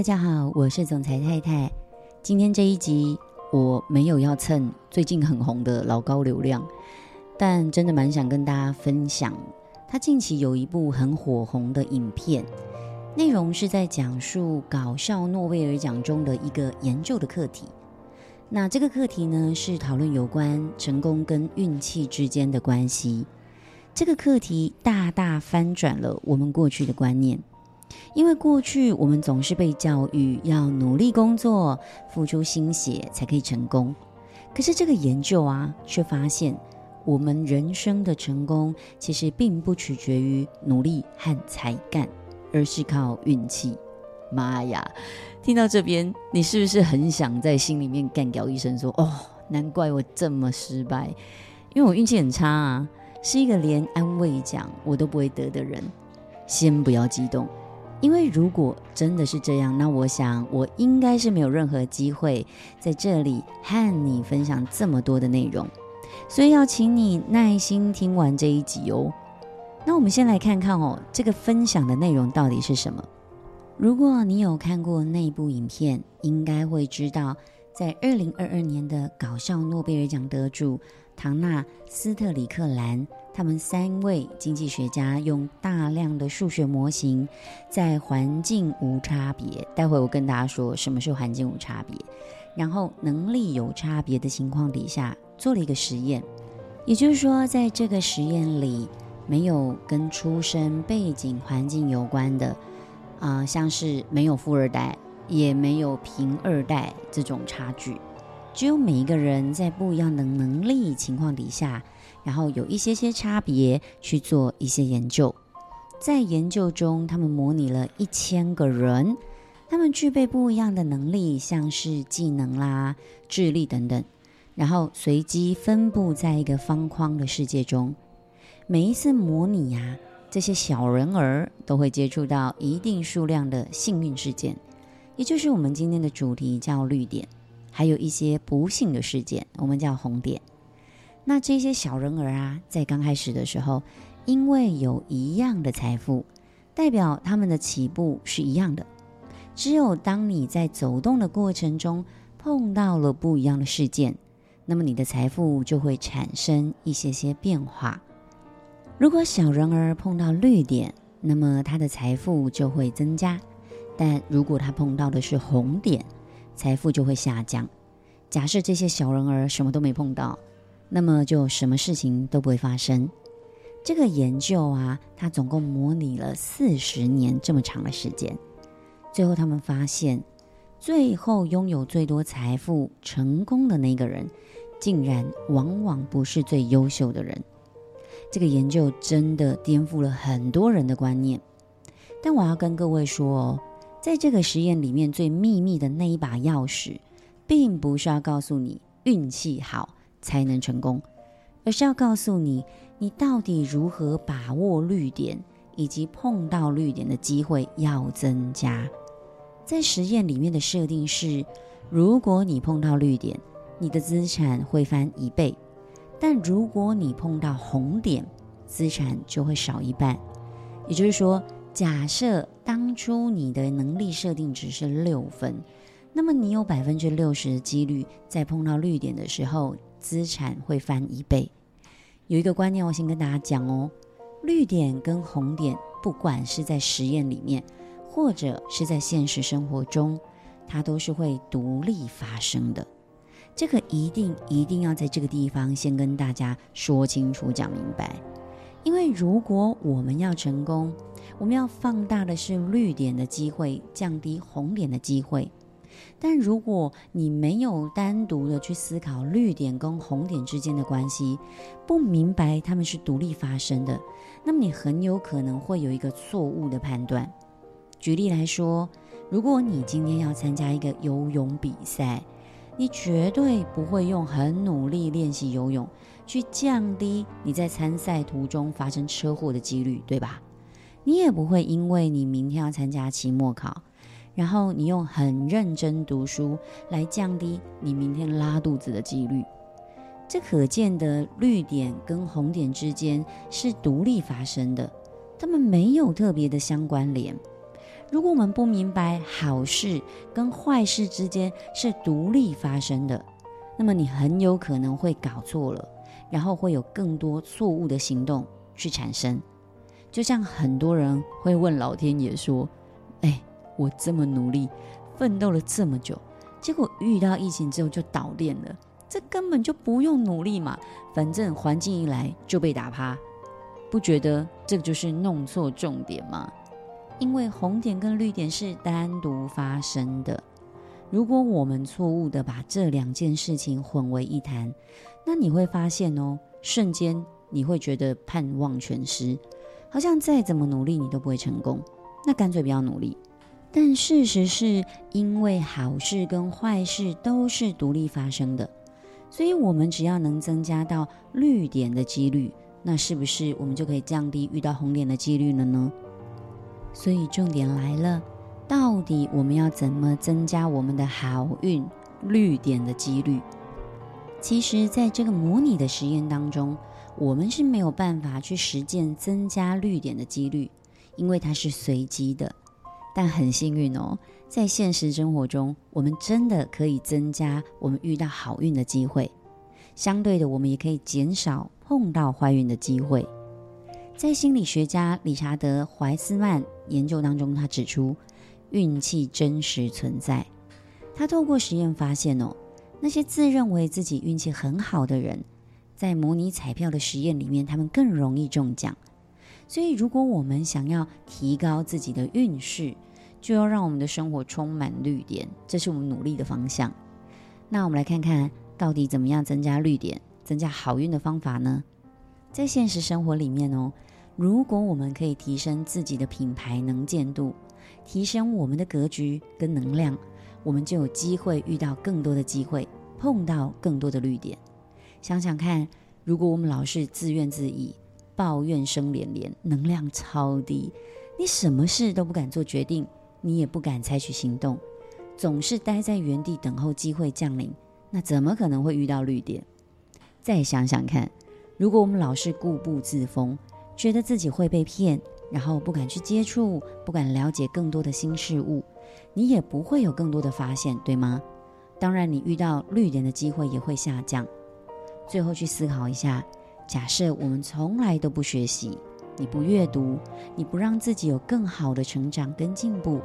大家好，我是总裁太太。今天这一集我没有要蹭最近很红的老高流量，但真的蛮想跟大家分享，他近期有一部很火红的影片，内容是在讲述搞笑诺贝尔奖中的一个研究的课题。那这个课题呢，是讨论有关成功跟运气之间的关系。这个课题大大翻转了我们过去的观念。因为过去我们总是被教育要努力工作、付出心血才可以成功，可是这个研究啊，却发现我们人生的成功其实并不取决于努力和才干，而是靠运气。妈呀！听到这边，你是不是很想在心里面干掉一声说：“哦，难怪我这么失败，因为我运气很差啊，是一个连安慰奖我都不会得的人。”先不要激动。因为如果真的是这样，那我想我应该是没有任何机会在这里和你分享这么多的内容，所以要请你耐心听完这一集哦。那我们先来看看哦，这个分享的内容到底是什么？如果你有看过那部影片，应该会知道，在二零二二年的搞笑诺贝尔奖得主唐纳斯特里克兰。他们三位经济学家用大量的数学模型，在环境无差别，待会我跟大家说什么是环境无差别，然后能力有差别的情况底下做了一个实验。也就是说，在这个实验里，没有跟出生背景环境有关的，啊、像是没有富二代，也没有贫二代这种差距，只有每一个人在不一样的能力情况底下。然后有一些些差别去做一些研究，在研究中，他们模拟了一千个人，他们具备不一样的能力，像是技能啦、智力等等，然后随机分布在一个方框的世界中。每一次模拟呀、这些小人儿都会接触到一定数量的幸运事件，也就是我们今天的主题叫绿点，还有一些不幸的事件，我们叫红点。那这些小人儿啊，在刚开始的时候，因为有一样的财富，代表他们的起步是一样的。只有当你在走动的过程中碰到了不一样的事件，那么你的财富就会产生一些些变化。如果小人儿碰到绿点，那么他的财富就会增加；但如果他碰到的是红点，财富就会下降。假设这些小人儿什么都没碰到。那么就什么事情都不会发生。这个研究啊，它总共模拟了四十年这么长的时间。最后他们发现，最后拥有最多财富、成功的那个人，竟然往往不是最优秀的人。这个研究真的颠覆了很多人的观念。但我要跟各位说哦，在这个实验里面最秘密的那一把钥匙，并不是要告诉你运气好。才能成功，而是要告诉你，你到底如何把握绿点，以及碰到绿点的机会要增加。在实验里面的设定是，如果你碰到绿点，你的资产会翻一倍；但如果你碰到红点，资产就会少一半。也就是说，假设当初你的能力设定值是六分，那么你有百分之六十的几率在碰到绿点的时候。资产会翻一倍。有一个观念，我先跟大家讲哦：绿点跟红点，不管是在实验里面，或者是在现实生活中，它都是会独立发生的。这个一定一定要在这个地方先跟大家说清楚、讲明白。因为如果我们要成功，我们要放大的是绿点的机会，降低红点的机会。但如果你没有单独的去思考绿点跟红点之间的关系，不明白它们是独立发生的，那么你很有可能会有一个错误的判断。举例来说，如果你今天要参加一个游泳比赛，你绝对不会用很努力练习游泳去降低你在参赛途中发生车祸的几率，对吧？你也不会因为你明天要参加期末考。然后你用很认真读书来降低你明天拉肚子的几率，这可见的绿点跟红点之间是独立发生的，它们没有特别的相关联。如果我们不明白好事跟坏事之间是独立发生的，那么你很有可能会搞错了，然后会有更多错误的行动去产生。就像很多人会问老天爷说：“哎，我这么努力，奋斗了这么久，结果遇到疫情之后就倒店了，这根本就不用努力嘛，反正环境一来就被打趴，不觉得这就是弄错重点吗？”因为红点跟绿点是单独发生的，如果我们错误的把这两件事情混为一谈，那你会发现哦，瞬间你会觉得盼望全失，好像再怎么努力你都不会成功，那干脆不要努力。但事实是因为好事跟坏事都是独立发生的，所以我们只要能增加到绿点的几率，那是不是我们就可以降低遇到红点的几率了呢？所以重点来了，到底我们要怎么增加我们的好运绿点的几率？其实，在这个模拟的实验当中，我们是没有办法去实践增加绿点的几率，因为它是随机的。但很幸运哦，在现实生活中，我们真的可以增加我们遇到好运的机会。相对的，我们也可以减少碰到坏运的机会。在心理学家理查德·怀斯曼研究当中，他指出，运气真实存在。他透过实验发现哦，那些自认为自己运气很好的人，在模拟彩票的实验里面，他们更容易中奖。所以，如果我们想要提高自己的运势，就要让我们的生活充满绿点，这是我们努力的方向。那我们来看看到底怎么样增加绿点、增加好运的方法呢？在现实生活里面哦。如果我们可以提升自己的品牌能见度，提升我们的格局跟能量，我们就有机会遇到更多的机会，碰到更多的绿点。想想看，如果我们老是自怨自艾、抱怨声连连，能量超低，你什么事都不敢做决定，你也不敢采取行动，总是待在原地等候机会降临，那怎么可能会遇到绿点？再想想看，如果我们老是固步自封，觉得自己会被骗，然后不敢去接触，不敢了解更多的新事物，你也不会有更多的发现，对吗？当然，你遇到绿点的机会也会下降。最后去思考一下，假设我们从来都不学习，你不阅读，你不让自己有更好的成长跟进步，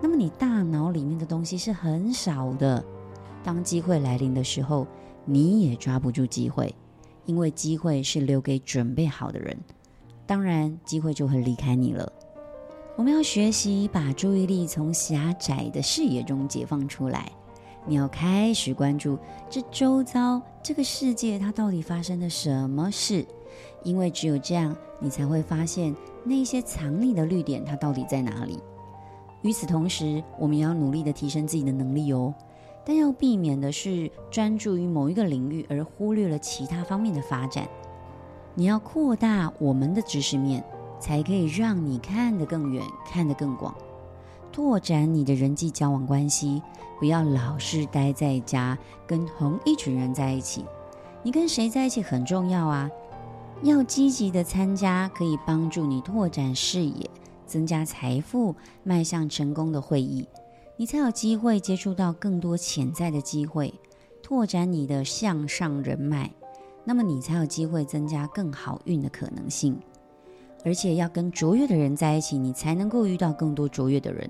那么你大脑里面的东西是很少的。当机会来临的时候，你也抓不住机会，因为机会是留给准备好的人。当然，机会就会离开你了。我们要学习把注意力从狭窄的视野中解放出来。你要开始关注这周遭这个世界，它到底发生了什么事？因为只有这样，你才会发现那些藏匿的绿点，它到底在哪里。与此同时，我们也要努力的提升自己的能力哦。但要避免的是专注于某一个领域，而忽略了其他方面的发展。你要扩大我们的知识面，才可以让你看得更远，看得更广，拓展你的人际交往关系。不要老是待在家，跟同一群人在一起。你跟谁在一起很重要啊！要积极的参加可以帮助你拓展视野、增加财富、迈向成功的会议，你才有机会接触到更多潜在的机会，拓展你的向上人脉。那么你才有机会增加更好运的可能性，而且要跟卓越的人在一起，你才能够遇到更多卓越的人。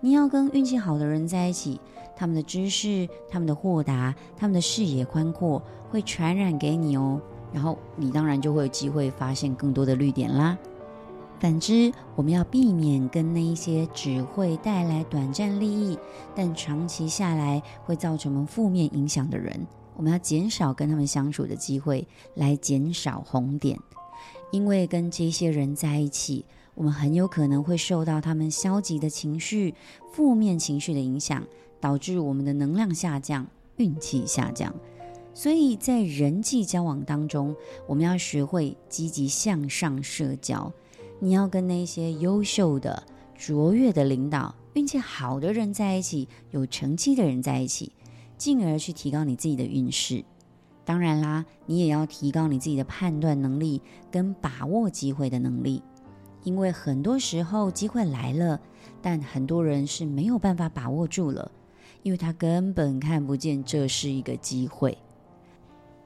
你要跟运气好的人在一起，他们的知识、他们的豁达、他们的视野宽阔，会传染给你哦。然后你当然就会有机会发现更多的绿点啦。反之，我们要避免跟那一些只会带来短暂利益，但长期下来会造成我们负面影响的人。我们要减少跟他们相处的机会，来减少红点。因为跟这些人在一起，我们很有可能会受到他们消极的情绪、负面情绪的影响，导致我们的能量下降、运气下降。所以在人际交往当中，我们要学会积极向上社交。你要跟那些优秀的、卓越的领导、运气好的人在一起，有成绩的人在一起。进而去提高你自己的运势，当然啦，你也要提高你自己的判断能力跟把握机会的能力，因为很多时候机会来了，但很多人是没有办法把握住了，因为他根本看不见这是一个机会。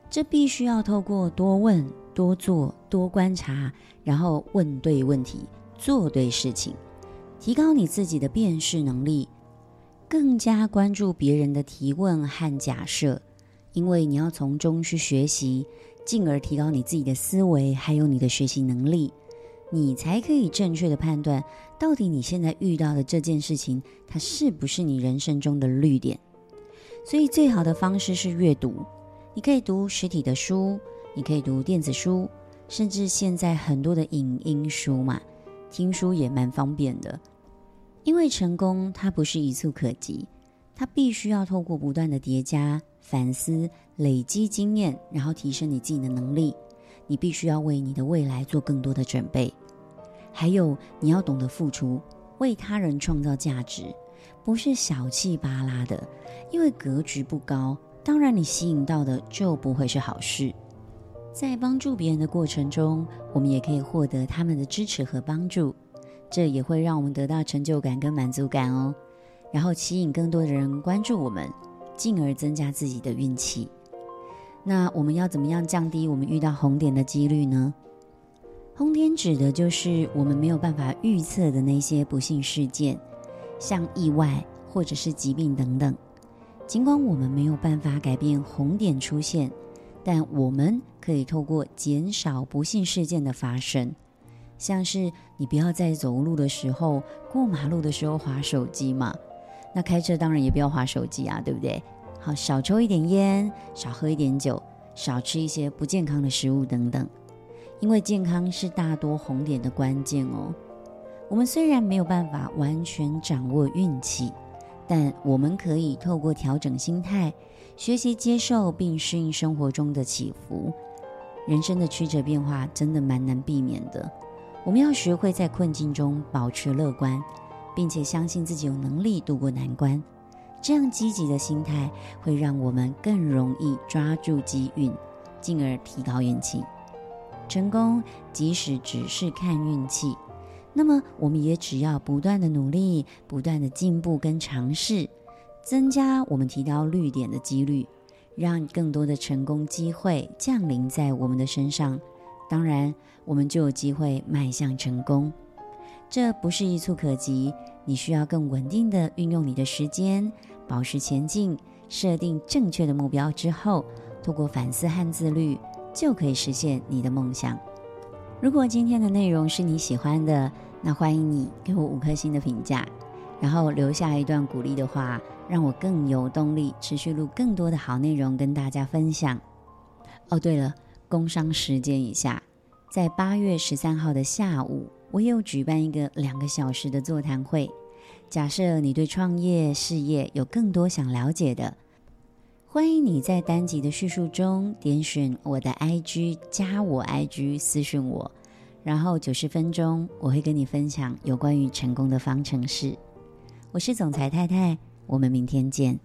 这必须要透过多问、多做、多观察，然后问对问题，做对事情，提高你自己的辨识能力，更加关注别人的提问和假设，因为你要从中去学习，进而提高你自己的思维，还有你的学习能力。你才可以正确的判断，到底你现在遇到的这件事情，它是不是你人生中的绿点。所以，最好的方式是阅读。你可以读实体的书，你可以读电子书，甚至现在很多的影音书嘛，听书也蛮方便的。因为成功它不是一蹴可及，它必须要透过不断的叠加、反思、累积经验，然后提升你自己的能力。你必须要为你的未来做更多的准备。还有，你要懂得付出，为他人创造价值，不是小气巴拉的，因为格局不高，当然你吸引到的就不会是好事。在帮助别人的过程中，我们也可以获得他们的支持和帮助，这也会让我们得到成就感跟满足感哦，然后吸引更多的人关注我们，进而增加自己的运气。那我们要怎么样降低我们遇到红点的几率呢？红点指的就是我们没有办法预测的那些不幸事件，像意外或者是疾病等等。尽管我们没有办法改变红点出现，但我们可以透过减少不幸事件的发生，像是你不要在走路的时候、过马路的时候滑手机嘛。那开车当然也不要滑手机啊，对不对？好，少抽一点烟，少喝一点酒，少吃一些不健康的食物等等。因为健康是大多红点的关键哦。我们虽然没有办法完全掌握运气，但我们可以透过调整心态，学习接受并适应生活中的起伏。人生的曲折变化真的蛮难避免的。我们要学会在困境中保持乐观，并且相信自己有能力度过难关。这样积极的心态会让我们更容易抓住机运，进而提高运气。成功即使只是看运气，那么我们也只要不断的努力、不断的进步跟尝试，增加我们提高绿点的几率，让更多的成功机会降临在我们的身上。当然，我们就有机会迈向成功。这不是一蹴可及，你需要更稳定的运用你的时间，保持前进，设定正确的目标之后，透过反思和自律。就可以实现你的梦想。如果今天的内容是你喜欢的，那欢迎你给我五颗星的评价，然后留下一段鼓励的话，让我更有动力持续录更多的好内容跟大家分享。哦，对了，工商时间一下，在八月十三号的下午，我有举办一个两个小时的座谈会。假设你对创业事业有更多想了解的。欢迎你在单集的叙述中点选我的 IG，加我 IG 私讯我，然后九十分钟我会跟你分享有关于成功的方程式。我是总裁太太，我们明天见。